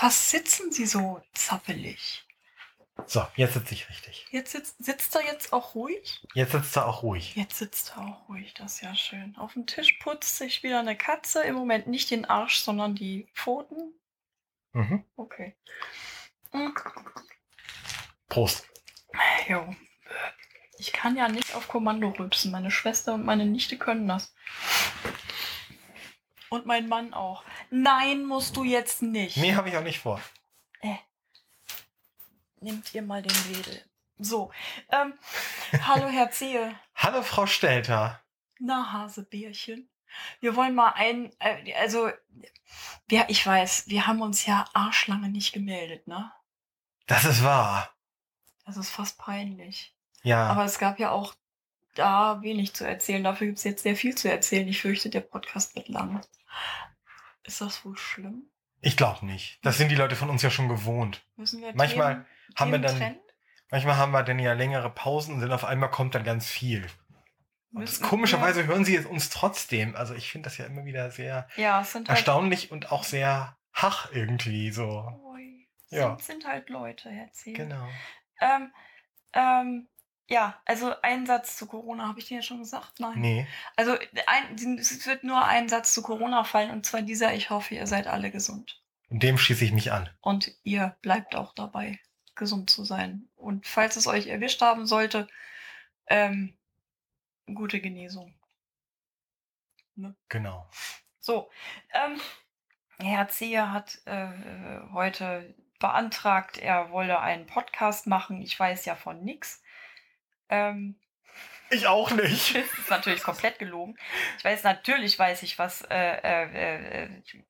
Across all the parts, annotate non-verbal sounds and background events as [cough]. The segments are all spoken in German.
Was sitzen Sie so zappelig? So, jetzt sitze ich richtig. Jetzt sitzt, sitzt er jetzt auch ruhig? Jetzt sitzt er auch ruhig. Jetzt sitzt er auch ruhig, das ist ja schön. Auf dem Tisch putzt sich wieder eine Katze. Im Moment nicht den Arsch, sondern die Pfoten. Mhm. Okay. Hm. Prost. Jo. Ich kann ja nicht auf Kommando rülpsen. Meine Schwester und meine Nichte können das. Und mein Mann auch. Nein, musst du jetzt nicht. Nee, habe ich auch nicht vor. Äh. Nehmt ihr mal den Wedel. So. Ähm, hallo, Herr Zehe. [laughs] Hallo, Frau Stelter. Na, Hasebärchen. Wir wollen mal ein, äh, also, ja, ich weiß, wir haben uns ja arschlange nicht gemeldet, ne? Das ist wahr. Das ist fast peinlich. Ja. Aber es gab ja auch da wenig zu erzählen. Dafür gibt es jetzt sehr viel zu erzählen. Ich fürchte, der Podcast wird lang. Ist das wohl schlimm? ich glaube nicht. Das sind die Leute von uns ja schon gewohnt. Müssen wir Manchmal Themen, haben wir dann- trennen? Manchmal haben wir dann ja längere Pausen und dann auf einmal kommt dann ganz viel. Und das, komischerweise hören sie uns trotzdem. Also ich finde das ja immer wieder sehr Ja, halt, erstaunlich und auch sehr hach irgendwie so. Ui, Ja. sind, sind halt Leute, Herr Zehe. Genau. Ähm, ähm, ja, also ein Satz zu Corona, habe ich dir ja schon gesagt? Nein. Nee. Also ein, es wird nur ein Satz zu Corona fallen und zwar dieser, ich hoffe, ihr seid alle gesund. Und dem schließe ich mich an. Und ihr bleibt auch dabei, gesund zu sein. Und falls es euch erwischt haben sollte, ähm, gute Genesung. Genau. So, ähm, Herr Zeher hat äh, heute beantragt, er wolle einen Podcast machen. Ich weiß ja von nix. Ähm, Ich auch nicht. [laughs] das ist natürlich komplett gelogen. Ich weiß, natürlich weiß ich, was, äh, äh, äh, ich-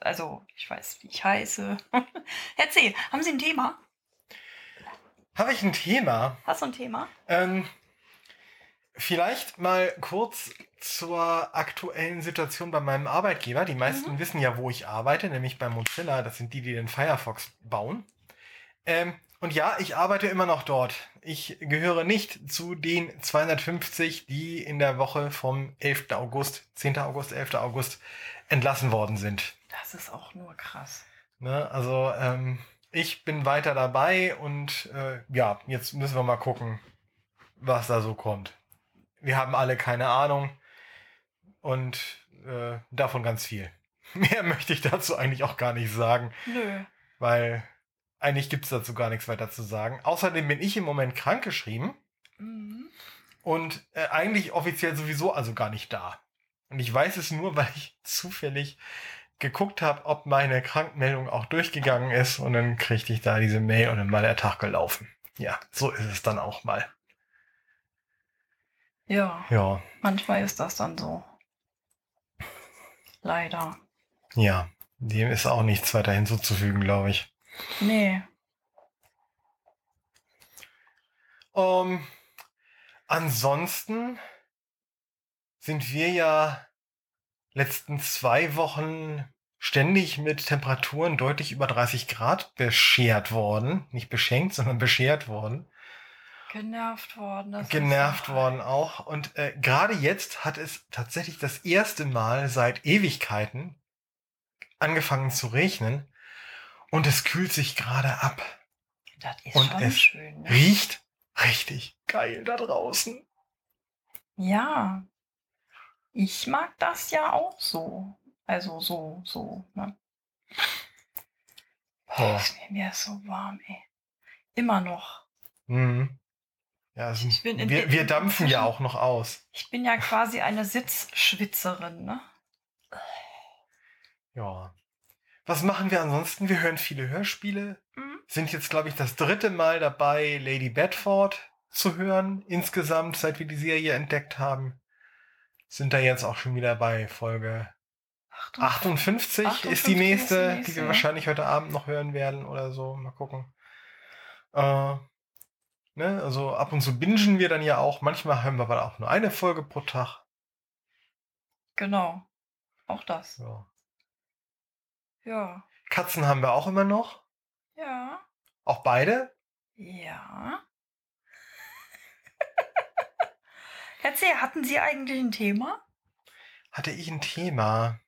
also ich weiß, wie ich heiße. [laughs] C., haben Sie ein Thema? Habe ich ein Thema? Hast du ein Thema? Ähm, vielleicht mal kurz zur aktuellen Situation bei meinem Arbeitgeber. Die meisten Mhm. wissen ja, wo ich arbeite, nämlich bei Mozilla. Das sind die, die den Firefox bauen. Ähm, und ja, ich arbeite immer noch dort. Ich gehöre nicht zu den 250, die in der Woche vom 11. August, 10. August, 11. August entlassen worden sind. Das ist auch nur krass. Ne? Also ähm, ich bin weiter dabei und äh, ja, jetzt müssen wir mal gucken, was da so kommt. Wir haben alle keine Ahnung und äh, davon ganz viel. [laughs] Mehr möchte ich dazu eigentlich auch gar nicht sagen, Nö. weil eigentlich gibt's dazu gar nichts weiter zu sagen. Außerdem bin ich im Moment krankgeschrieben Mhm. und äh, eigentlich offiziell sowieso also gar nicht da. Und ich weiß es nur, [laughs] weil ich zufällig geguckt habe, ob meine Krankmeldung auch durchgegangen ist und dann kriegte ich da diese Mail und dann war der Tag gelaufen. Ja, so ist es dann auch mal. Ja, Ja, manchmal ist das dann so. Leider. ja, dem ist auch nichts weiter hinzuzufügen, glaube ich. Nee. Ähm, ansonsten sind wir ja letzten zwei Wochen ständig mit Temperaturen deutlich über 30 Grad beschert worden. Nicht beschenkt, sondern beschert worden. Genervt worden. Das genervt worden auch. Und äh, gerade jetzt hat es tatsächlich das erste Mal seit Ewigkeiten angefangen zu regnen. Und es kühlt sich gerade ab. Das ist Und schon es schön. Ne? Riecht richtig geil da draußen. Ja. Ich mag das ja auch so. Also so, so, ne? Boah, ist mir- ist so warm, ey. Immer noch. Mhm. Ja, bin in- wir, wir in- dampfen ja auch noch aus. Ich bin ja quasi eine Sitzschwitzerin, ne? Ja. Was machen wir ansonsten? Wir hören viele Hörspiele. Mhm. Sind jetzt, glaube ich, das dritte Mal dabei, Lady Bedford zu hören. Insgesamt, seit wir die Serie entdeckt haben. Sind da jetzt auch schon wieder bei Folge 58 ist 58 die ist nächste, die die nächste, wir ja. wahrscheinlich heute Abend noch hören werden oder so. Mal gucken. Äh, ne, also ab und zu bingen wir dann ja auch. Manchmal hören wir aber auch nur eine Folge pro Tag. Genau. Auch das. Ja. Ja. Katzen haben wir auch immer noch. Ja. Auch beide. Ja. [laughs] C., hatten Sie eigentlich ein Thema? Hatte ich ein Thema?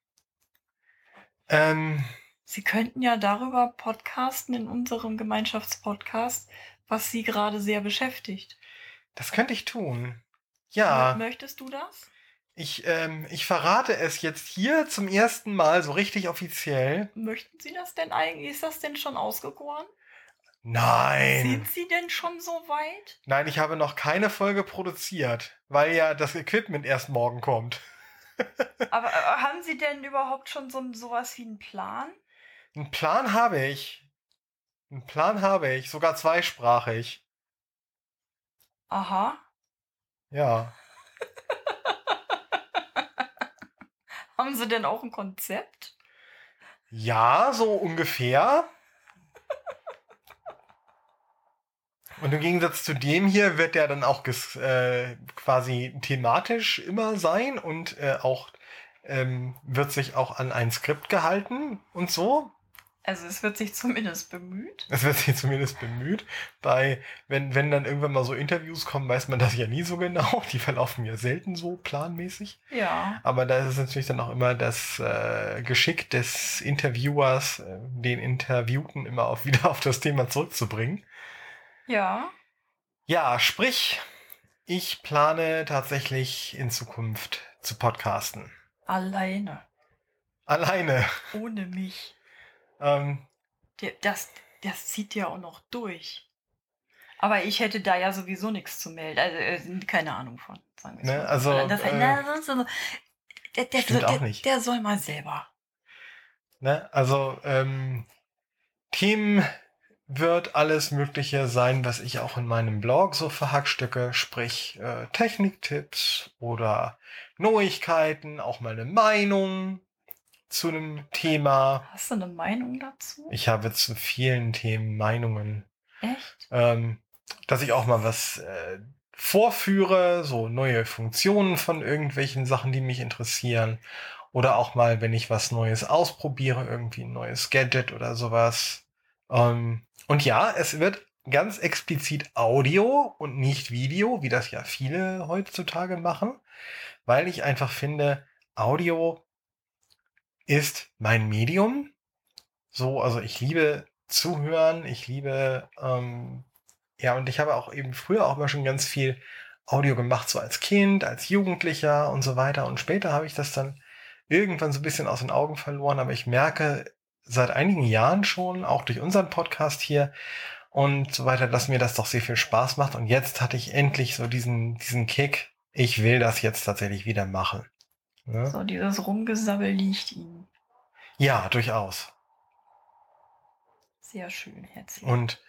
Ähm, Sie könnten ja darüber podcasten in unserem Gemeinschaftspodcast, was Sie gerade sehr beschäftigt. Das könnte ich tun. Ja. Mö- Möchtest du das? Ich, ähm, ich verrate es jetzt hier zum ersten Mal so richtig offiziell. Möchten Sie das denn eigentlich? Ist das denn schon ausgegoren? Nein. Sind Sie denn schon so weit? Nein, ich habe noch keine Folge produziert, weil ja das Equipment erst morgen kommt. [laughs] Aber äh, haben Sie denn überhaupt schon so sowas wie einen Plan? Einen Plan habe ich. Einen Plan habe ich, sogar zweisprachig. Aha. Ja. Haben Sie denn auch ein Konzept? Ja, so ungefähr. Und im Gegensatz zu dem hier wird der dann auch äh, quasi thematisch immer sein und äh, auch ähm, wird sich auch an ein Skript gehalten und so. Also es wird sich zumindest bemüht. Es wird sich zumindest bemüht. Bei, wenn, wenn dann irgendwann mal so Interviews kommen, weiß man das ja nie so genau. [laughs] Die verlaufen ja selten so planmäßig. Ja. Aber da ist es natürlich dann auch immer das äh, Geschick des Interviewers, äh, den Interviewten immer auch [laughs] wieder auf das Thema zurückzubringen. Ja. Ja, sprich, ich plane tatsächlich in Zukunft zu podcasten. Alleine. Alleine. Ohne mich. Ähm, das, das zieht ja auch noch durch. Aber ich hätte da ja sowieso nichts zu melden. Also äh, keine Ahnung von. Sagen wir's Ne, mal. also, das, äh, na, sonst so- der, der, auch der, nicht. der soll mal selber. ne, also, ähm, Themen wird alles Mögliche sein, was ich auch in meinem Blog so verhackstücke, sprich äh, Techniktipps oder Neuigkeiten, auch mal eine Meinung zu einem Thema. Hast du eine Meinung dazu? Ich habe zu vielen Themen Meinungen. Echt? Ähm, dass ich auch mal was äh, vorführe, so neue Funktionen von irgendwelchen Sachen, die mich interessieren. Oder auch mal, wenn ich was Neues ausprobiere, irgendwie ein neues Gadget oder sowas. Ähm, und ja, es wird ganz explizit Audio und nicht Video, wie das ja viele heutzutage machen, weil ich einfach finde, Audio ist mein Medium. So, also ich liebe zuhören, ich liebe, ähm, ja, und ich habe auch eben früher auch mal schon ganz viel Audio gemacht, so als Kind, als Jugendlicher und so weiter. Und später habe ich das dann irgendwann so ein bisschen aus den Augen verloren, aber ich merke seit einigen Jahren schon, auch durch unseren Podcast hier und so weiter, dass mir das doch sehr viel Spaß macht. Und jetzt hatte ich endlich so diesen, diesen Kick. Ich will das jetzt tatsächlich wieder machen. Ne? So, dieses Rumgesabbel liegt Ihnen. Ja, durchaus. Sehr schön, herzlich. Und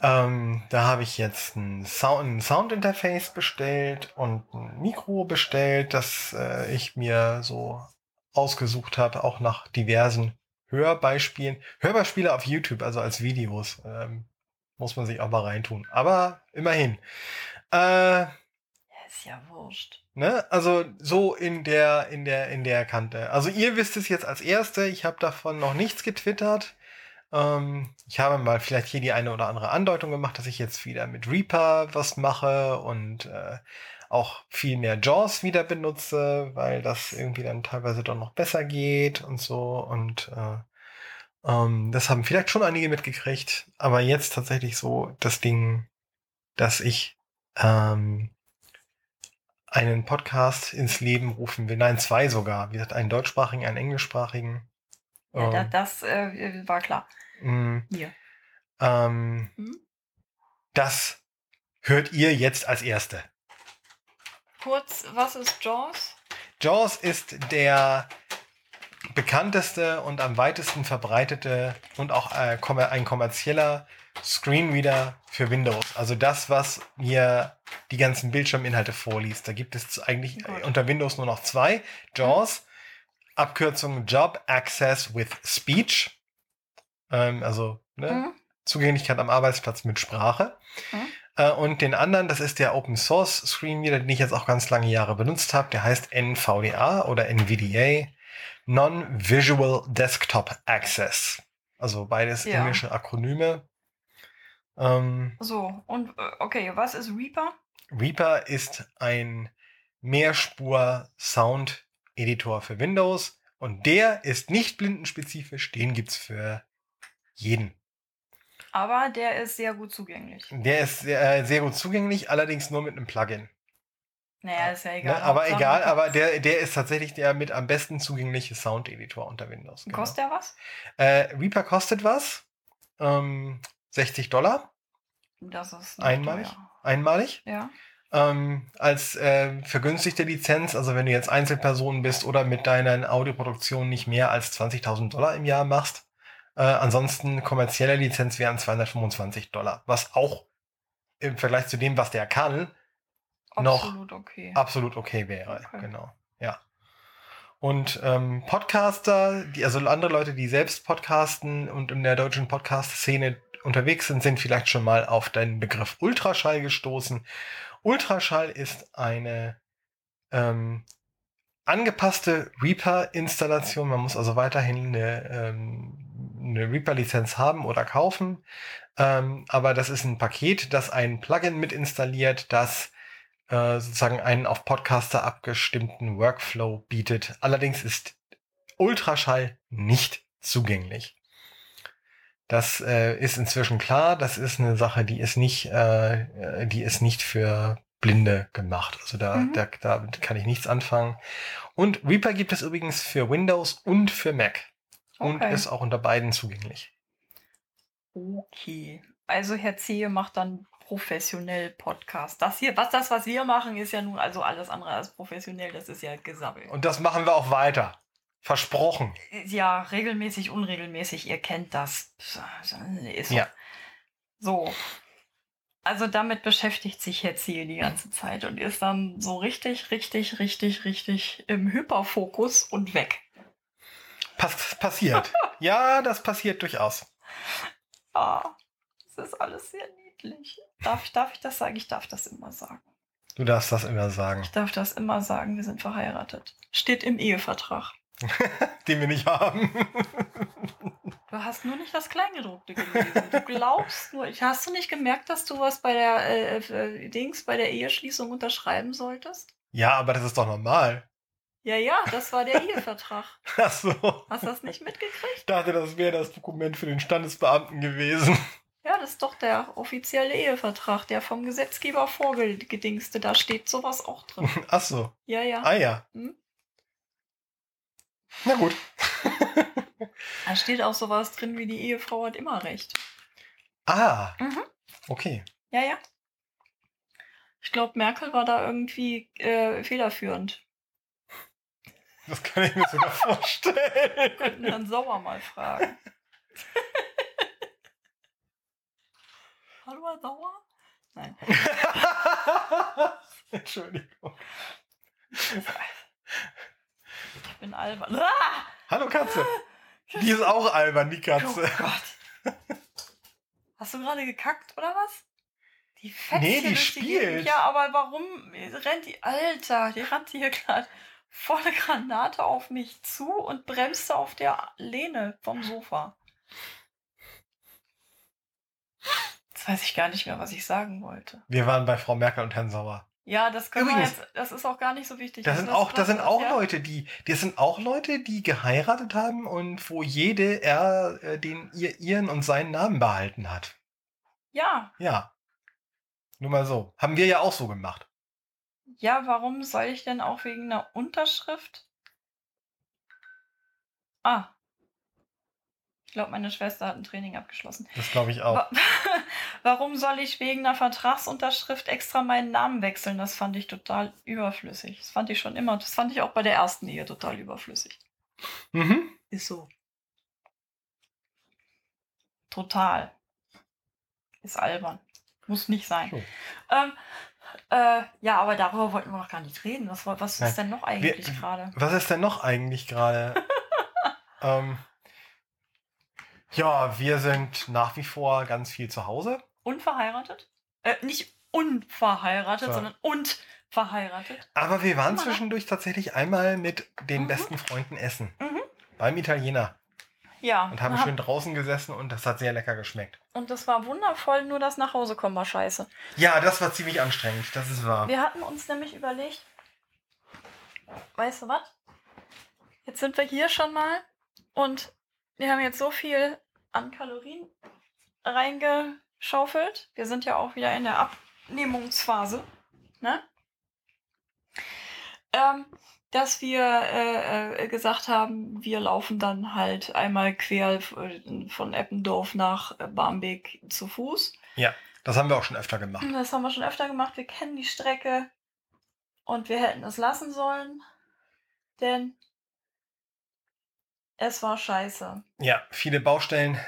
ähm, da habe ich jetzt ein, Sound, ein Soundinterface bestellt und ein Mikro bestellt, das äh, ich mir so ausgesucht habe, auch nach diversen Hörbeispielen. Hörbeispiele auf YouTube, also als Videos, ähm, muss man sich auch mal reintun. Aber immerhin. Äh, Ja, ist ja wurscht. Ne? Also so in der, in der, in der Kante. Also ihr wisst es jetzt als Erste, ich habe davon noch nichts getwittert. Ähm, ich habe mal vielleicht hier die eine oder andere Andeutung gemacht, dass ich jetzt wieder mit Reaper was mache und äh, auch viel mehr JAWS wieder benutze, weil das irgendwie dann teilweise doch noch besser geht und so. Und äh, ähm, das haben vielleicht schon einige mitgekriegt, aber jetzt tatsächlich so das Ding, dass ich ähm, einen Podcast ins Leben rufen will. Nein, zwei sogar. Wie gesagt, einen deutschsprachigen, einen englischsprachigen. Ja, Ähm, das äh, war klar. mh, Hier. ähm, Hm? das hört ihr jetzt als Erste. Kurz, was ist Jaws? JAWS ist der bekannteste und am weitesten verbreitete und auch äh, ein kommerzieller Screenreader für Windows. Also das, was mir die ganzen Bildschirminhalte vorliest. Da gibt es eigentlich Gut. äh, unter Windows nur noch zwei. JAWS, Abkürzung Job Access with Speech. Ähm, also ne, Hm? Zugänglichkeit am Arbeitsplatz mit Sprache. Mhm. Äh, und den anderen, das ist der Open Source Screenreader, den ich jetzt auch ganz lange Jahre benutzt habe. Der heißt NVDA oder NVDA. Non-Visual Desktop Access. Also beides Ja. englische Akronyme. Ähm, So, und äh, okay, was ist Reaper? Reaper ist ein Mehrspur-Sound-Editor für Windows Und der ist nicht blindenspezifisch, den gibt's für jeden. Aber der ist sehr gut zugänglich. Der ist sehr, äh, sehr gut zugänglich, allerdings nur mit einem Plugin. Naja, ist ja Ne? egal. Aber egal, aber der, der ist tatsächlich der mit am besten zugängliche Sound-Editor unter Windows. genau. Kostet der was? Äh, Reaper kostet was? Ähm, 60 Dollar Das ist nicht Einmalig? teuer. Einmalig. Ja. Ähm, als äh, vergünstigte Lizenz, also wenn du jetzt Einzelperson bist oder mit deiner Audioproduktion nicht mehr als 20.000 Dollar im Jahr machst. Äh, ansonsten kommerzielle Lizenz wären 225 Dollar, was auch im Vergleich zu dem, was der kann, Noch Absolut okay. absolut okay wäre. Okay. Genau, ja. Und ähm, Podcaster, die, also andere Leute, die selbst podcasten und in der deutschen Podcast-Szene unterwegs sind, sind vielleicht schon mal auf den Begriff Ultraschall gestoßen. Ultraschall ist eine ähm, angepasste Reaper-Installation. Man muss also weiterhin eine, ähm, eine Reaper-Lizenz haben oder kaufen. Ähm, aber das ist ein Paket, das ein Plugin mit installiert, das äh, sozusagen einen auf Podcaster abgestimmten Workflow bietet. Allerdings ist Ultraschall nicht zugänglich. Das äh, ist inzwischen klar. Das ist eine Sache, die ist nicht, äh, äh, die ist nicht für Blinde gemacht. Also da, Mhm. da, damit kann ich nichts anfangen. Und Reaper gibt es übrigens für Windows und für Mac und Okay. ist auch unter beiden zugänglich. Okay. Also Herr Zehe macht dann professionell Podcast. Das hier, was das, was wir machen, ist ja nun also alles andere als professionell. Das ist ja gesabbelt. Und das machen wir auch weiter. Versprochen. Ja, regelmäßig, unregelmäßig, ihr kennt das. Ist so. Ja. So. Also damit beschäftigt sich jetzt hier die ganze Zeit und ist dann so richtig, richtig, richtig, richtig im Hyperfokus und weg. Pass passiert. [laughs] ja, das passiert durchaus. Ah, das ist alles sehr niedlich. Darf, ich- darf ich das sagen? Ich darf das immer sagen. Du darfst das immer sagen. Ich darf das immer sagen, wir sind verheiratet. Steht im Ehevertrag. [laughs] Den wir nicht haben. Du hast nur nicht das Kleingedruckte gelesen. Du glaubst nur. Ich- Hast du nicht gemerkt, dass du was bei der äh, äh, Dings, bei der Eheschließung unterschreiben solltest? ja, aber das ist doch normal. Ja, ja, das war der Ehevertrag. [laughs] Ach so. Hast du das nicht mitgekriegt? Ich dachte, das wäre das Dokument für den Standesbeamten gewesen. Ja, das ist doch der offizielle Ehevertrag, der vom Gesetzgeber vorgedingste. Da steht sowas auch drin. Ach so. Ja, ja. Ah ja. Hm? Na gut. [laughs] Da steht auch sowas drin wie die Ehefrau hat immer recht. Ah. Mhm. Okay. Ja, ja. Ich glaube, Merkel war da irgendwie äh, federführend. Das kann ich mir sogar vorstellen. [laughs] Könnten Herrn Sauer mal fragen. Hallo, Herr Sauer? Nein. [laughs] Entschuldigung. Bin albern. Ah! Hallo Katze. Die ist auch albern, die Katze. Oh Gott. Hast du gerade gekackt oder was? Die fetzt Nee, die spielt. Ja, aber warum rennt die? Alter, die rannte hier gerade volle Granate auf mich zu und bremste auf der Lehne vom Sofa. Jetzt weiß ich gar nicht mehr, was ich sagen wollte. Wir waren bei Frau Merkel und Herrn Sauer. Ja, das können wir Übrigens- jetzt, das ist auch gar nicht so wichtig. Das sind auch, das sind auch ja. Leute, die, das sind auch Leute, die geheiratet haben und wo jede er äh, den ihr, ihren und seinen Namen behalten hat. Ja, Ja. Nur mal so. Haben wir ja auch so gemacht. ja, warum soll ich denn auch wegen einer Unterschrift? Ah. Ich glaube, meine Schwester hat ein Training abgeschlossen. Das glaube ich auch. Wa- [laughs] Warum soll ich wegen einer Vertragsunterschrift extra meinen Namen wechseln? Das fand ich total überflüssig. Das fand ich schon immer. Das fand ich auch bei der ersten Ehe total überflüssig. Mhm. Ist so. Total. Ist albern. Muss nicht sein. So. Ähm, äh, ja, aber darüber wollten wir noch gar nicht reden. Was, was ist denn noch eigentlich gerade? Was ist denn noch eigentlich gerade? [laughs] ähm, ja, wir sind nach wie vor ganz viel zu Hause. Unverheiratet? Äh, nicht unverheiratet, So. sondern und verheiratet. Aber wir waren Immer zwischendurch tatsächlich einmal mit den Mhm. besten Freunden essen. Mhm. Beim Italiener. Ja. Und haben hab- schön draußen gesessen und das hat sehr lecker geschmeckt. Und das war wundervoll, nur das nach Hause kommen war scheiße. Ja, das war ziemlich anstrengend, das ist wahr. Wir hatten uns nämlich überlegt, weißt du was? Jetzt sind wir hier schon mal und wir haben jetzt so viel an Kalorien reingeschaufelt. Wir sind ja auch wieder in der Abnehmungsphase, ne? Ähm, dass wir äh, äh, gesagt haben, wir laufen dann halt einmal quer äh, von Eppendorf nach äh, Barmbek zu Fuß. Ja, das haben wir auch schon öfter gemacht. Das haben wir schon öfter gemacht. Wir kennen die Strecke und wir hätten es lassen sollen, denn es war scheiße. Ja, viele Baustellen,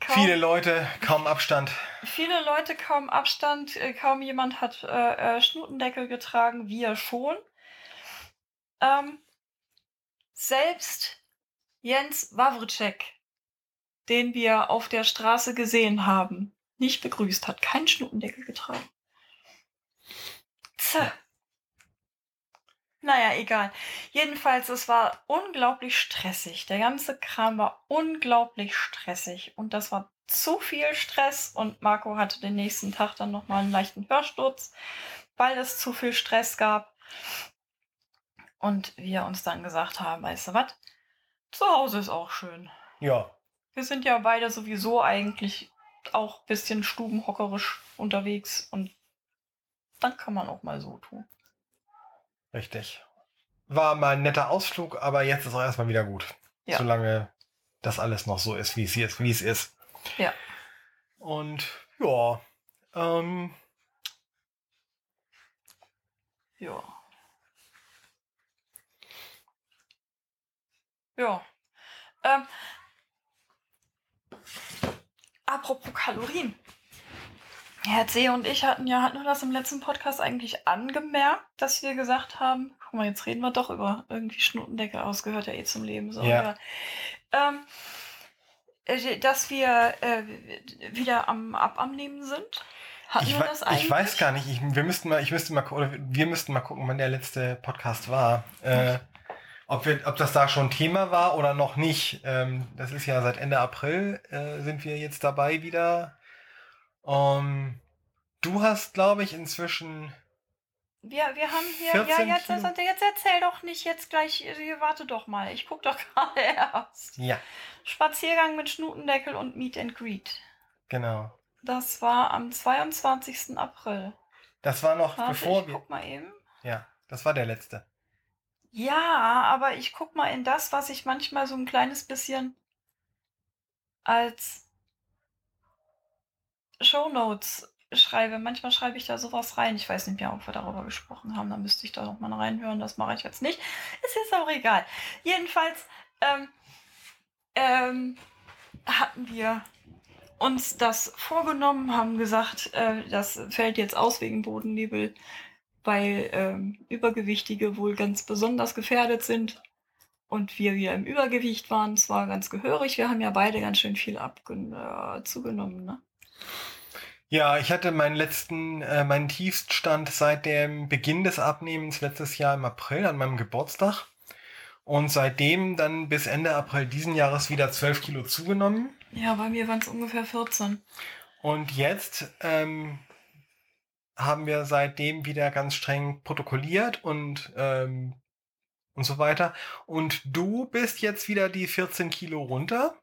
Kaum, viele Leute, kaum Abstand. viele Leute, kaum Abstand, äh, kaum jemand hat äh, äh, Schnutendeckel getragen, wir schon. Ähm, selbst Jens Wawritschek, den wir auf der Straße gesehen haben, nicht begrüßt hat, keinen Schnutendeckel getragen. Tja. Naja, egal. Jedenfalls, es war unglaublich stressig. Der ganze Kram war unglaublich stressig. Und das war zu viel Stress. Und Marco hatte den nächsten Tag dann nochmal einen leichten Hörsturz, weil es zu viel Stress gab. Und wir uns dann gesagt haben, weißt du was? Zu Hause ist auch schön. Ja, Wir sind ja beide sowieso eigentlich auch ein bisschen stubenhockerisch unterwegs. Und dann kann man auch mal so tun. Richtig. War mal ein netter Ausflug, aber jetzt ist auch erstmal wieder gut. Ja. Solange das alles noch so ist, wie es ist, wie es ist. Ja. Und ja, ähm, Ja. Ja. Ähm, apropos Kalorien. Herr C. und ich hatten ja, hatten wir das im letzten Podcast eigentlich angemerkt, dass wir gesagt haben, guck mal, jetzt reden wir doch über irgendwie Schnutendecke aus, gehört ja eh zum Leben. So, Ja. ja. Ähm, äh, dass wir äh, wieder am Abnehmen sind. Hatten ich, wir das eigentlich? ich weiß gar nicht. Ich, wir müssten mal, ich müsste mal, oder wir müssten mal gucken, wann der letzte Podcast war. Äh, ob, wir, ob das da schon Thema war oder noch nicht. Ähm, das ist ja seit Ende April äh, sind wir jetzt dabei wieder. Ähm, du hast, glaube ich, inzwischen. Wir, wir haben hier, ja, 14 jetzt, Kilo. jetzt, jetzt erzähl doch nicht jetzt gleich, warte doch mal, ich guck doch [laughs] gerade erst. Ja, Spaziergang mit Schnutendeckel und Meet and Greet. genau. Das war am 22. April. Das war noch Warte, bevor ich wir. guck mal eben. Ja, das war der letzte. Ja, aber ich guck mal in das, was ich manchmal so ein kleines bisschen als Shownotes schreibe. Manchmal schreibe ich da sowas rein. Ich weiß nicht mehr, ob wir darüber gesprochen haben. Da müsste ich da noch mal reinhören. Das mache ich jetzt nicht. Ist jetzt auch egal. Jedenfalls ähm, ähm, hatten wir uns das vorgenommen, haben gesagt, äh, das fällt jetzt aus wegen Bodennebel, weil ähm, Übergewichtige wohl ganz besonders gefährdet sind. Und wir wieder im Übergewicht waren, zwar ganz gehörig, wir haben ja beide ganz schön viel abgen äh, zugenommen, ne? Ja, ich hatte meinen letzten, äh, meinen Tiefststand seit dem Beginn des Abnehmens letztes Jahr im April an meinem Geburtstag. Und seitdem dann bis Ende April diesen Jahres wieder 12 Kilo zugenommen. Ja, bei mir waren es ungefähr 14. Und jetzt ähm, haben wir seitdem wieder ganz streng protokolliert und, ähm, und so weiter. Und du bist jetzt wieder die 14 Kilo runter.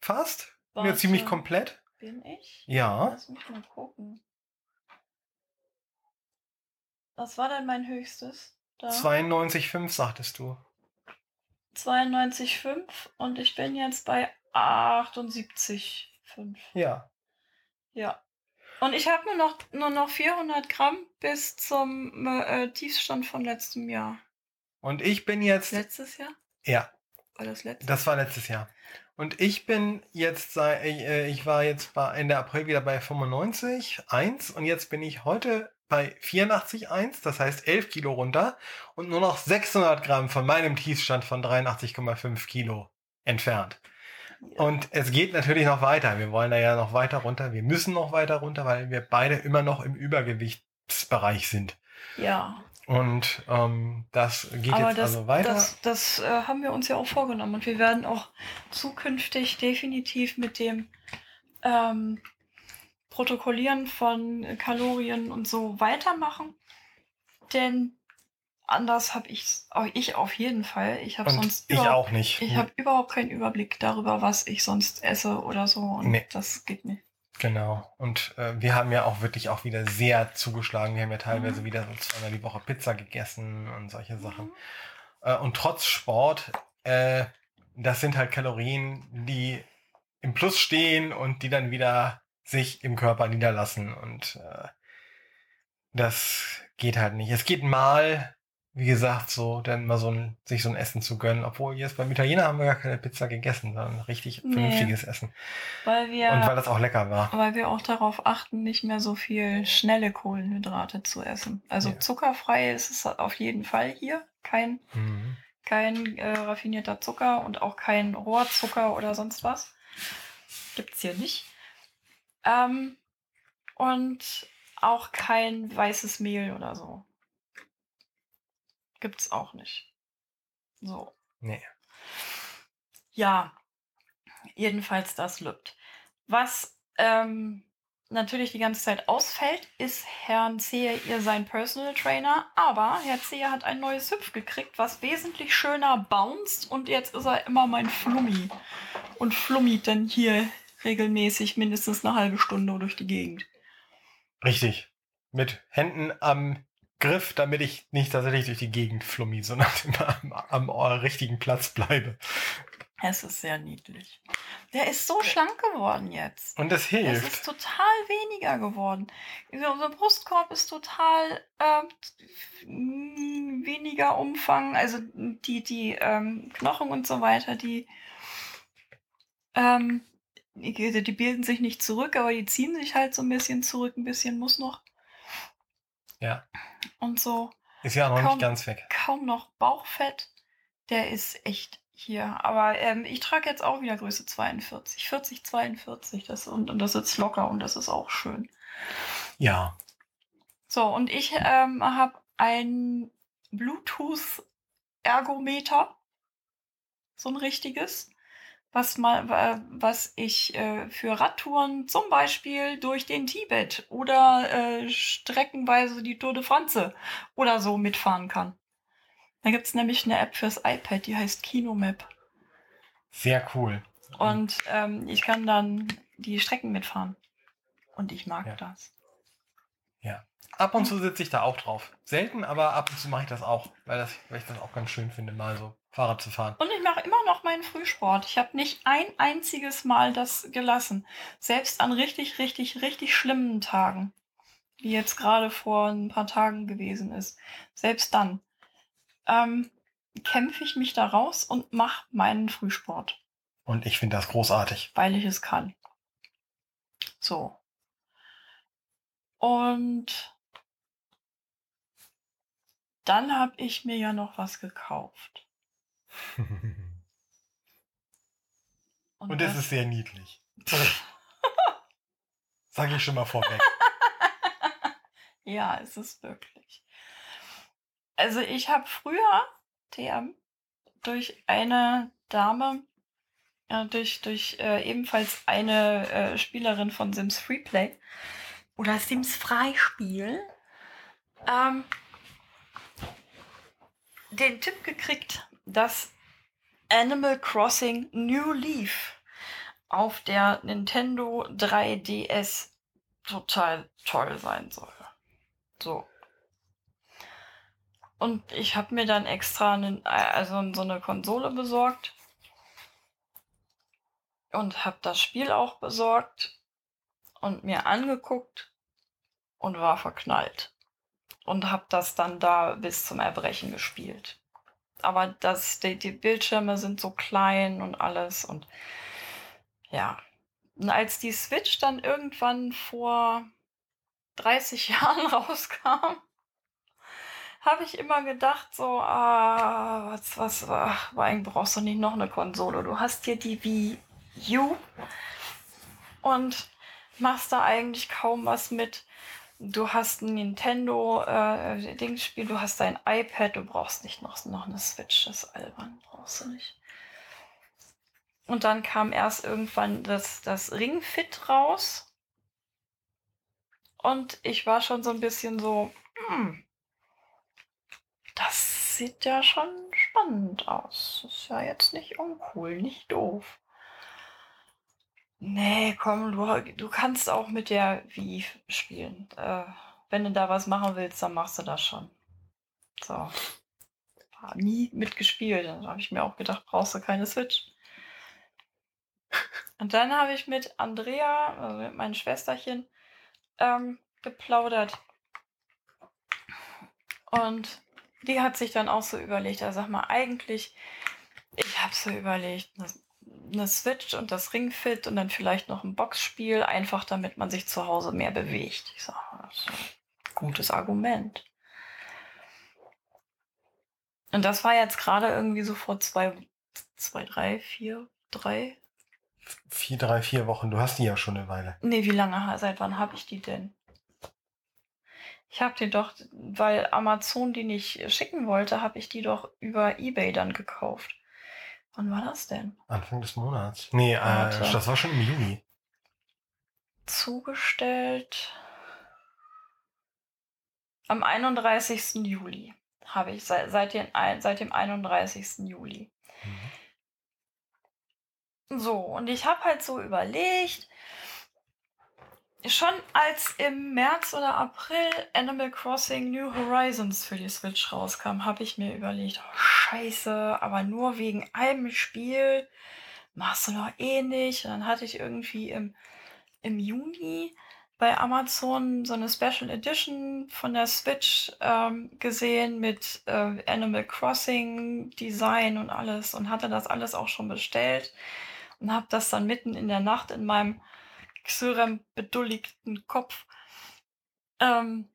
Fast. Ja, Warte. ziemlich komplett. Bin ich? Ja. Lass mich mal gucken. Was war denn mein höchstes? Da? 92,5 sagtest du. 92,5 und ich bin jetzt bei 78,5. Ja. Ja. Und ich habe nur noch, nur noch 400 Gramm bis zum äh, Tiefstand von letztem Jahr. Und ich bin jetzt. Letztes Jahr? Ja, War das letztes? das war letztes Jahr. Und ich bin jetzt, sei- äh, ich war jetzt bei Ende April wieder bei 95,1 und jetzt bin ich heute bei 84,1, das heißt 11 Kilo runter und nur noch 600 Gramm von meinem Tiefstand von 83,5 Kilo entfernt. Ja. Und es geht natürlich noch weiter. Wir wollen da ja noch weiter runter. Wir müssen noch weiter runter, weil wir beide immer noch im Übergewichtsbereich sind. ja. Und ähm, das geht Aber jetzt das, also weiter. das, das äh, haben wir uns ja auch vorgenommen. Und wir werden auch zukünftig definitiv mit dem ähm, Protokollieren von Kalorien und so weitermachen. Denn anders habe ich ich auf jeden Fall. Ich habe sonst ich auch nicht. Ich habe überhaupt keinen Überblick darüber, was ich sonst esse oder so. Und Nee. das geht nicht. Genau. Und äh, wir haben ja auch wirklich auch wieder sehr zugeschlagen. Wir haben ja teilweise Mhm. wieder so zweimal die Woche Pizza gegessen und solche Sachen. Mhm. Äh, und trotz Sport, äh, das sind halt Kalorien, die im Plus stehen und die dann wieder sich im Körper niederlassen. Und äh, das geht halt nicht. Es geht mal, wie gesagt, so, dann mal so ein, sich so ein Essen zu gönnen. Obwohl jetzt beim Italiener haben wir gar keine Pizza gegessen, sondern richtig Nee. vernünftiges Essen. Weil wir, Und weil das auch lecker war. weil wir auch darauf achten, nicht mehr so viel schnelle Kohlenhydrate zu essen. Also Ja. zuckerfrei ist es auf jeden Fall hier. Kein, Mhm. kein äh, raffinierter Zucker und auch kein Rohrzucker oder sonst was. Gibt's hier nicht. Ähm, und auch kein weißes Mehl oder so. Gibt's auch nicht. So. Nee. Ja, jedenfalls das lübt. Was ähm, natürlich die ganze Zeit ausfällt, ist Herrn Zehe ihr sein Personal Trainer. Aber Herr Zehe hat ein neues Hüpf gekriegt, was wesentlich schöner bounced und jetzt ist er immer mein Flummi. Und flummit dann hier regelmäßig mindestens eine halbe Stunde durch die Gegend. Richtig. Mit Händen am Griff, damit ich nicht tatsächlich durch die Gegend flummi, sondern [laughs] immer am, am richtigen Platz bleibe. Es ist sehr niedlich. Der ist so schlank geworden jetzt. Und das Es hilft. ist total weniger geworden. Unser Brustkorb ist total ähm, weniger Umfang. Also die, die ähm, Knochen und so weiter, die, ähm, die, die bilden sich nicht zurück, aber die ziehen sich halt so ein bisschen zurück. Ein bisschen muss noch. Ja. Und so. Ist ja noch Kaum- nicht ganz weg. Kaum noch Bauchfett. Der ist echt hier. Aber ähm, ich trage jetzt auch wieder Größe 42. 40, 42. Das, und, und das sitzt locker und das ist auch schön. Ja. So, und ich ähm, habe ein Bluetooth-Ergometer. So ein richtiges. Was, mal, was ich äh, für Radtouren zum Beispiel durch den Tibet oder äh, streckenweise die Tour de France oder so mitfahren kann. Da gibt es nämlich eine App fürs iPad, die heißt Kinomap. Sehr cool. Und ähm, ich kann dann die Strecken mitfahren. Und ich mag Ja. das. Ab und zu sitze ich da auch drauf. Selten, aber ab und zu mache ich das auch, weil, das, weil ich das auch ganz schön finde, mal so Fahrrad zu fahren. Und ich mache immer noch meinen Frühsport. Ich habe nicht ein einziges Mal das gelassen. Selbst an richtig, richtig, richtig schlimmen Tagen, wie jetzt gerade vor ein paar Tagen gewesen ist. Selbst dann ähm, kämpfe ich mich da raus und mache meinen Frühsport, Und ich finde das großartig. weil ich es kann. So. Und dann habe ich mir ja noch was gekauft. Und es ist sehr niedlich. [laughs] Sage ich schon mal vorweg. [laughs] Ja, es ist wirklich. Also ich habe früher TM durch eine Dame, äh, durch, durch äh, ebenfalls eine äh, Spielerin von Sims Freeplay oder Sims Freispiel, ähm, den Tipp gekriegt, dass Animal Crossing New Leaf auf der Nintendo 3DS total toll sein soll. So. Und ich habe mir dann extra einen, also so eine Konsole besorgt und habe das Spiel auch besorgt und mir angeguckt und war verknallt und habe das dann da bis zum Erbrechen gespielt. Aber das, die, die Bildschirme sind so klein und alles und ja. Und als die Switch dann irgendwann vor 30 [laughs] Jahren [laughs] rauskam, habe ich immer gedacht, so, ah, was, was, ach, eigentlich brauchst du nicht noch eine Konsole. Du hast hier die Wii U und machst da eigentlich kaum was mit. Du hast ein Nintendo äh, du hast dein iPad, du brauchst nicht noch, noch eine Switch, das ist albern, brauchst du nicht. Und dann kam erst irgendwann das, das Ring Fit raus. Und ich war schon so ein bisschen so, hm, das das sieht ja schon spannend aus. ist ja jetzt nicht uncool, nicht doof. Nee, komm, du, du kannst auch mit der Wii spielen. Äh, wenn du da was machen willst, dann machst du das schon. So. War nie mitgespielt. Dann habe ich mir auch gedacht, brauchst du keine Switch. [laughs] Und dann habe ich mit Andrea, also mit meinem Schwesterchen, ähm, geplaudert. Und die hat sich dann auch so überlegt, also sag mal, eigentlich, ich habe so überlegt, eine Switch und das Ringfit und dann vielleicht noch ein Boxspiel, einfach damit man sich zu Hause mehr bewegt. Ich sage, das ist ein gutes Argument. Und das war jetzt gerade irgendwie so vor zwei, zwei, drei, vier, drei. Vier, drei, vier Wochen. Du hast die ja schon eine Weile. Nee, wie lange, seit wann habe ich die denn? Ich habe die doch, weil Amazon die nicht schicken wollte, habe ich die doch über Ebay dann gekauft. Wann war das denn? Anfang des Monats. Nee, äh, das war schon im Juni. Zugestellt. Am 31. Juli habe ich, seit, seit, den, seit dem 31. Juli. Mhm. So, und ich habe halt so überlegt, schon als im März oder April Animal Crossing New Horizons für die Switch rauskam, habe ich mir überlegt, oh, scheiße, aber nur wegen einem Spiel machst du doch eh nicht. Und dann hatte ich irgendwie im, im Juni bei Amazon so eine Special Edition von der Switch ähm, gesehen mit äh, Animal Crossing Design und alles und hatte das alles auch schon bestellt und habe das dann mitten in der Nacht in meinem Xyrem bedulligten Kopf ähm,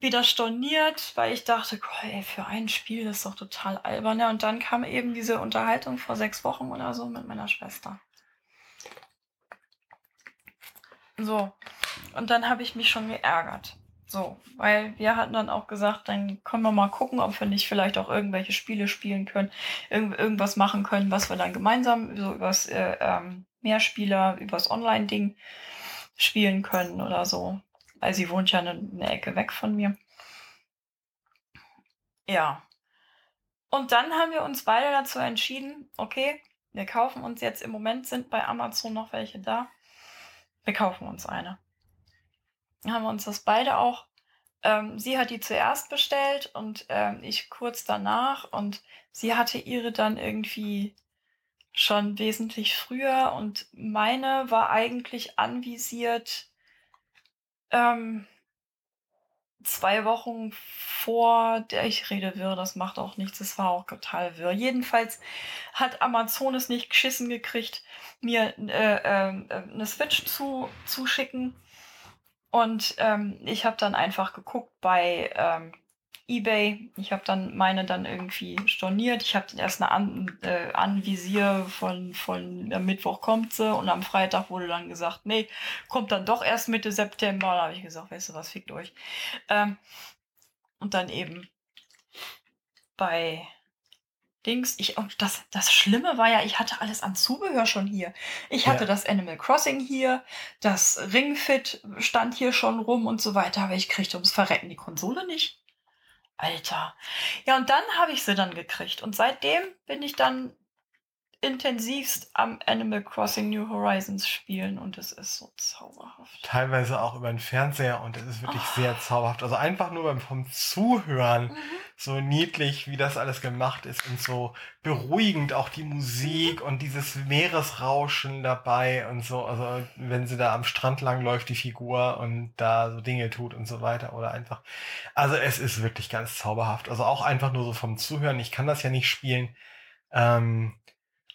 wieder storniert, weil ich dachte, ey, für ein Spiel das ist doch total albern. Ja, und dann kam eben diese Unterhaltung vor sechs Wochen oder so mit meiner Schwester. So, und dann habe ich mich schon geärgert. So, weil wir hatten dann auch gesagt, dann können wir mal gucken, ob wir nicht vielleicht auch irgendwelche Spiele spielen können, irgend irgendwas machen können, was wir dann gemeinsam so übers äh, ähm, Mehrspieler übers Online-Ding spielen können oder so. Weil sie wohnt ja eine, eine Ecke weg von mir. Ja. Und dann haben wir uns beide dazu entschieden, okay, wir kaufen uns jetzt im Moment sind bei Amazon noch welche da. Wir kaufen uns eine. Haben wir uns das beide auch. Ähm, sie hat die zuerst bestellt und ähm, ich kurz danach und sie hatte ihre dann irgendwie schon wesentlich früher und meine war eigentlich anvisiert ähm, zwei Wochen vor der ich rede wirr, das macht auch nichts, es war auch total wirr. Jedenfalls hat Amazon es nicht geschissen gekriegt, mir äh, äh, eine Switch zu, zuschicken. Und ähm, ich habe dann einfach geguckt bei ähm, eBay. Ich habe dann meine dann irgendwie storniert. Ich habe erst eine An äh, Anvisier von, von am Mittwoch kommt sie und am Freitag wurde dann gesagt, nee, kommt dann doch erst Mitte September. Da habe ich gesagt, weißt du was, fickt euch. Ähm, und dann eben bei Dings. Ich, und das, das Schlimme war ja, ich hatte alles an Zubehör schon hier. Ich hatte ja. das Animal Crossing hier, das Ringfit stand hier schon rum und so weiter, aber ich kriegte ums Verrecken die Konsole nicht. Alter. Ja, und dann habe ich sie dann gekriegt. Und seitdem bin ich dann intensivst am Animal Crossing New Horizons spielen und es ist so zauberhaft. Teilweise auch über den Fernseher und es ist wirklich oh. sehr zauberhaft. Also einfach nur beim vom Zuhören mhm. so niedlich, wie das alles gemacht ist und so beruhigend auch die Musik mhm. und dieses Meeresrauschen dabei und so. Also wenn sie da am Strand lang läuft, die Figur und da so Dinge tut und so weiter oder einfach. Also es ist wirklich ganz zauberhaft. Also auch einfach nur so vom Zuhören. Ich kann das ja nicht spielen. Ähm,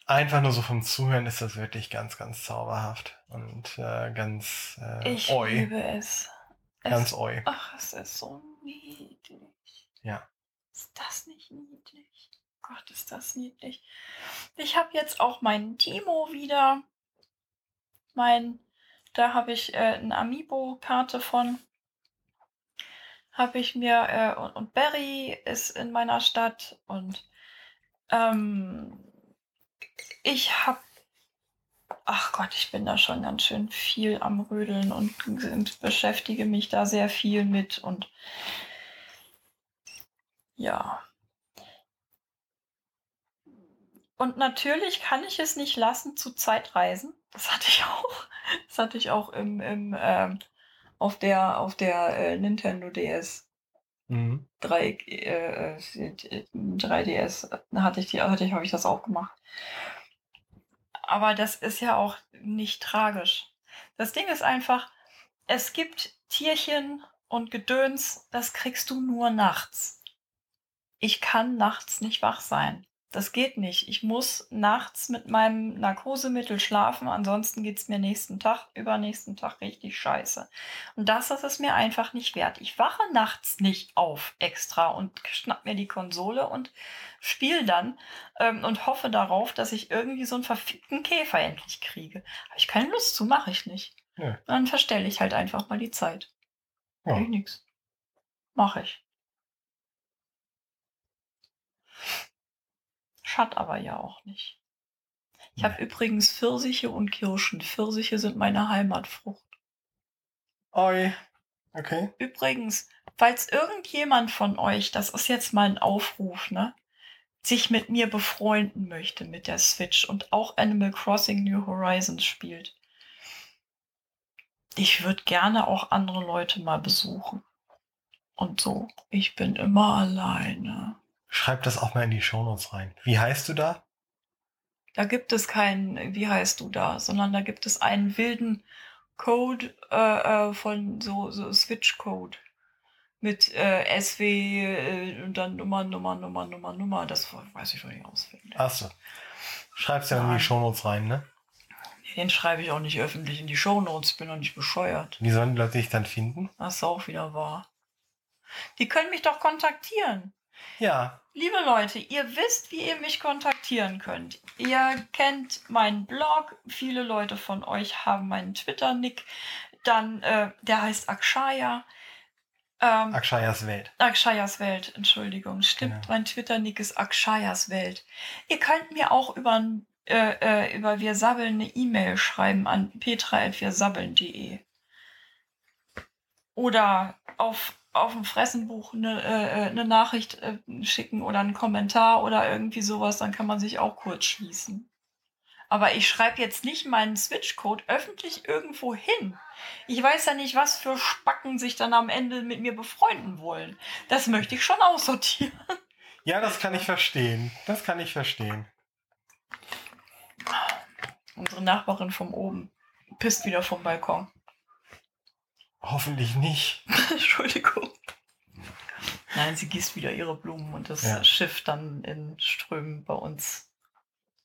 einfach nur so vom Zuhören ist das wirklich ganz, ganz zauberhaft und äh, ganz äh, Ich oi. liebe es. Ganz es, oi. Ach, es ist so niedlich. Ja. Ist das nicht niedlich? Gott, ist das niedlich. Ich habe jetzt auch meinen Timo wieder. Mein, da habe ich äh, eine Amiibo-Karte von. Habe ich mir, äh, und, und Barry ist in meiner Stadt und ähm, ich habe, ach Gott, ich bin da schon ganz schön viel am Rödeln und, beschäftige mich da sehr viel mit und ja. Und natürlich kann ich es nicht lassen zu Zeitreisen. Das hatte ich auch. Das hatte ich auch im, im ähm, auf der, auf der äh, Nintendo DS. Mhm. 3, äh, äh, 3DS hatte ich die, hatte ich, habe ich das auch gemacht. Aber das ist ja auch nicht tragisch. Das Ding ist einfach, es gibt Tierchen und Gedöns, das kriegst du nur nachts. Ich kann nachts nicht wach sein. Das geht nicht. Ich muss nachts mit meinem Narkosemittel schlafen, ansonsten geht's mir nächsten Tag, übernächsten Tag richtig scheiße. Und das ist es mir einfach nicht wert. Ich wache nachts nicht auf extra und schnapp mir die Konsole und spiele dann ähm, und hoffe darauf, dass ich irgendwie so einen verfickten Käfer endlich kriege. Habe ich keine Lust zu, mache ich nicht. Ja. Dann verstelle ich halt einfach mal die Zeit. Ja. Ja. Ich nix. Mache ich. Schadet aber ja auch nicht. Ich habe übrigens Pfirsiche und Kirschen. Pfirsiche sind meine Heimatfrucht. Oi. Okay. Übrigens, falls irgendjemand von euch, das ist jetzt mal ein Aufruf, ne, sich mit mir befreunden möchte mit der Switch und auch Animal Crossing New Horizons spielt, ich würde gerne auch andere Leute mal besuchen. Und so, ich bin immer alleine. Schreib das auch mal in die Shownotes rein. Wie heißt du da? Da gibt es keinen, wie heißt du da, sondern da gibt es einen wilden Code äh, äh, von so, so Switch-Code mit äh, SW äh, und dann Nummer, Nummer, Nummer, Nummer, Nummer. Das weiß ich doch nicht auswendig. Achso. Schreib's ja in die Nein. Shownotes rein, ne? Den schreibe ich auch nicht öffentlich in die Shownotes, bin doch nicht bescheuert. Wie sollen die Leute dich dann finden? Das ist auch wieder wahr. Die können mich doch kontaktieren. Ja. Liebe Leute, ihr wisst, wie ihr mich kontaktieren könnt. Ihr kennt meinen Blog. Viele Leute von euch haben meinen Twitter-Nick. Dann, äh, der heißt Akshaya. Ähm, Akshayas Welt. Akshayas Welt, Entschuldigung. Stimmt, Genau. mein Twitter-Nick ist Akshayas Welt. Ihr könnt mir auch über, äh, äh, über Wir Sabbeln eine E-Mail schreiben an petra.wirsabbeln.de. Oder auf, auf dem Fressenbuch eine, äh, äh, eine Nachricht äh, schicken oder einen Kommentar oder irgendwie sowas, dann kann man sich auch kurz schließen. Aber ich schreibe jetzt nicht meinen Switch-Code öffentlich irgendwo hin. Ich weiß ja nicht, was für Spacken sich dann am Ende mit mir befreunden wollen. Das möchte ich schon aussortieren. Ja, das kann ich verstehen. Das kann ich verstehen. Unsere Nachbarin vom oben pisst wieder vom Balkon. Hoffentlich nicht. [laughs] Entschuldigung. Nein, sie gießt wieder ihre Blumen und das Ja. Schiff dann in Strömen bei uns.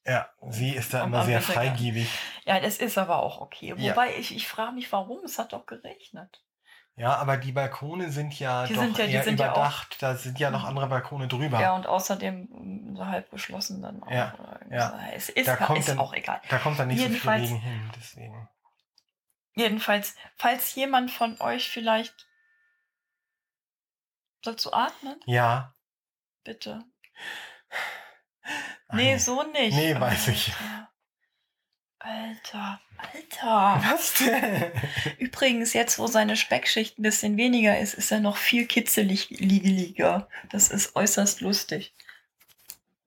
Ja, sie ist da immer sehr freigiebig. Ja, das ist aber auch okay. Ja. Wobei ich, ich frage mich, warum. Es hat doch geregnet. Ja, aber die Balkone sind ja Die doch sind ja- eher sind ja auch- überdacht. da sind ja noch andere Balkone drüber. Ja, und außerdem mm, so halb geschlossen dann auch. Ja, ja. Es ist, Da kommt ist dann- auch egal. Da kommt dann nicht so viel Jedenfalls- Regen hin. Deswegen. Jedenfalls, falls jemand von euch vielleicht. Du atmen? Ja. Bitte. Nee, so nicht. Nee, weiß ich. Alter, Alter. Was denn? Übrigens, jetzt wo seine Speckschicht ein bisschen weniger ist, ist er noch viel kitzeliger. Das ist äußerst lustig.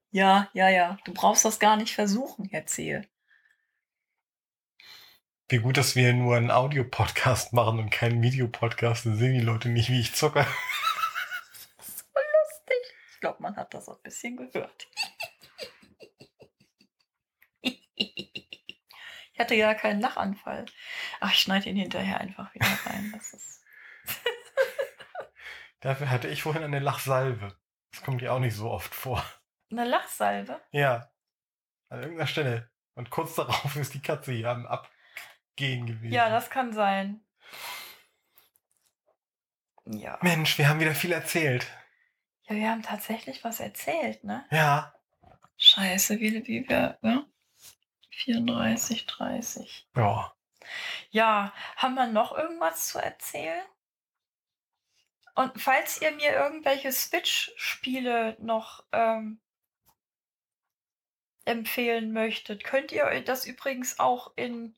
Ja, ja, ja. Du brauchst das gar nicht versuchen, erzähl. Wie gut, dass wir nur einen Audio-Podcast machen und keinen Videopodcast. Dann sehen die Leute nicht, wie ich zucke. [laughs] Lustig. Ich glaube, man hat das auch ein bisschen gehört. [laughs] Ich hatte ja keinen Lachanfall. Ach, ich schneide ihn hinterher einfach wieder rein. Das ist [laughs] Dafür hatte ich vorhin eine Lachsalve. Das kommt ja auch nicht so oft vor. eine Lachsalve. Ja. An irgendeiner Stelle. Und kurz darauf ist die Katze hier am Abgehen gewesen. Ja, das kann sein. Ja. Mensch, wir haben wieder viel erzählt. Ja, wir haben tatsächlich was erzählt, ne? Ja. Scheiße, wie, wie wir, ne? 34, 30. Ja. Ja, haben wir noch irgendwas zu erzählen? Und falls ihr mir irgendwelche Switch-Spiele noch ähm, empfehlen möchtet, könnt ihr euch das übrigens auch in,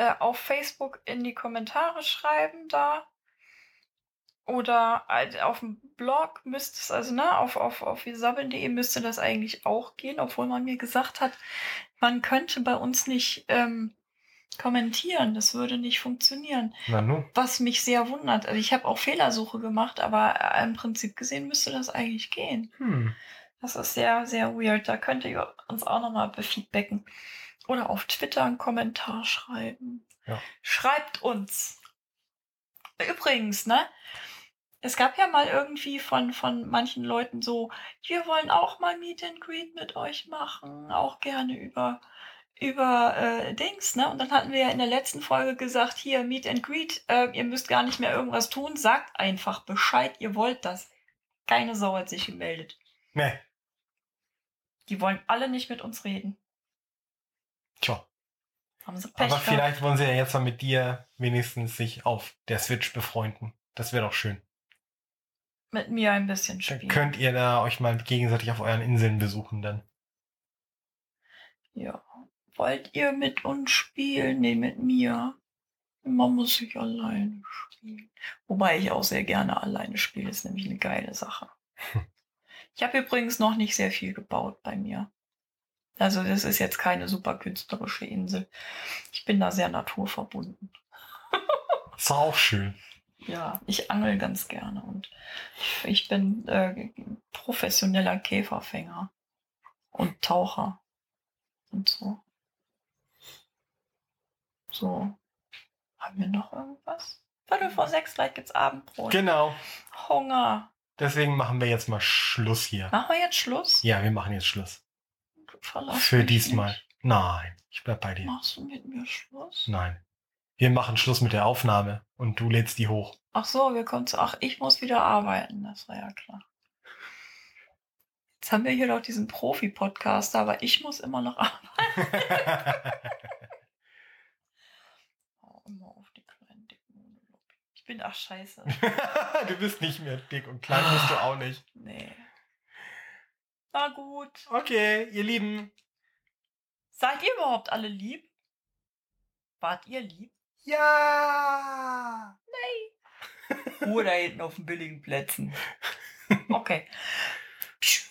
äh, auf Facebook in die Kommentare schreiben da. Oder auf dem Blog müsste es, also ne, auf, auf, auf wiesabbeln.de müsste das eigentlich auch gehen, obwohl man mir gesagt hat, man könnte bei uns nicht ähm, kommentieren. Das würde nicht funktionieren. Was mich sehr wundert. Also ich habe auch Fehlersuche gemacht, aber äh, im Prinzip gesehen müsste das eigentlich gehen. Hm. Das ist sehr, sehr weird. Da könnt ihr uns auch nochmal befeedbacken. Oder auf Twitter einen Kommentar schreiben. Ja. Schreibt uns. Übrigens, ne? Es gab ja mal irgendwie von, von manchen Leuten so, wir wollen auch mal Meet and Greet mit euch machen, auch gerne über, über äh, Dings, ne? Und dann hatten wir ja in der letzten Folge gesagt, hier, Meet and Greet, äh, ihr müsst gar nicht mehr irgendwas tun, sagt einfach Bescheid, ihr wollt das. Keine Sau hat sich gemeldet. Ne. Die wollen alle nicht mit uns reden. Haben sie Pech Aber gehabt. vielleicht wollen sie ja jetzt mal mit dir wenigstens sich auf der Switch befreunden. Das wäre doch schön. mit mir ein bisschen Dann spielen. könnt ihr da euch mal gegenseitig auf euren Inseln besuchen dann. Ja. Wollt ihr mit uns spielen? Nee, mit mir. Man muss sich alleine spielen. Wobei ich auch sehr gerne alleine spiele, ist nämlich eine geile Sache. Ich habe übrigens noch nicht sehr viel gebaut bei mir. Also das ist jetzt keine super künstlerische Insel. Ich bin da sehr naturverbunden. [laughs] Ist auch schön. Ja, ich angel ganz gerne und ich bin äh, professioneller Käferfänger und Taucher und so. So. Haben wir noch irgendwas? Viertel vor sechs, gleich gibt's Abendbrot. Genau. Hunger. Deswegen machen wir jetzt mal Schluss hier. Machen wir jetzt Schluss? Ja, wir machen jetzt Schluss. Du verlässt Für diesmal. nicht. Nein, ich bleib bei dir. Machst du mit mir Schluss? Nein. Wir machen Schluss mit der Aufnahme und du lädst die hoch. Ach so, wir kommen zu. Ach, ich muss wieder arbeiten. Das war ja klar. Jetzt haben wir hier doch diesen Profi-Podcast, aber ich muss immer noch [laughs] arbeiten. [laughs] Oh, immer auf die kleinen dicken Monolog. Ich bin ach scheiße. [laughs] du bist nicht mehr dick und klein bist du auch nicht. Nee. Na gut. Okay, ihr Lieben. Seid ihr überhaupt alle lieb? Wart ihr lieb? Ja. Ruhe da hinten auf den billigen Plätzen. [laughs] Okay. Tschüss.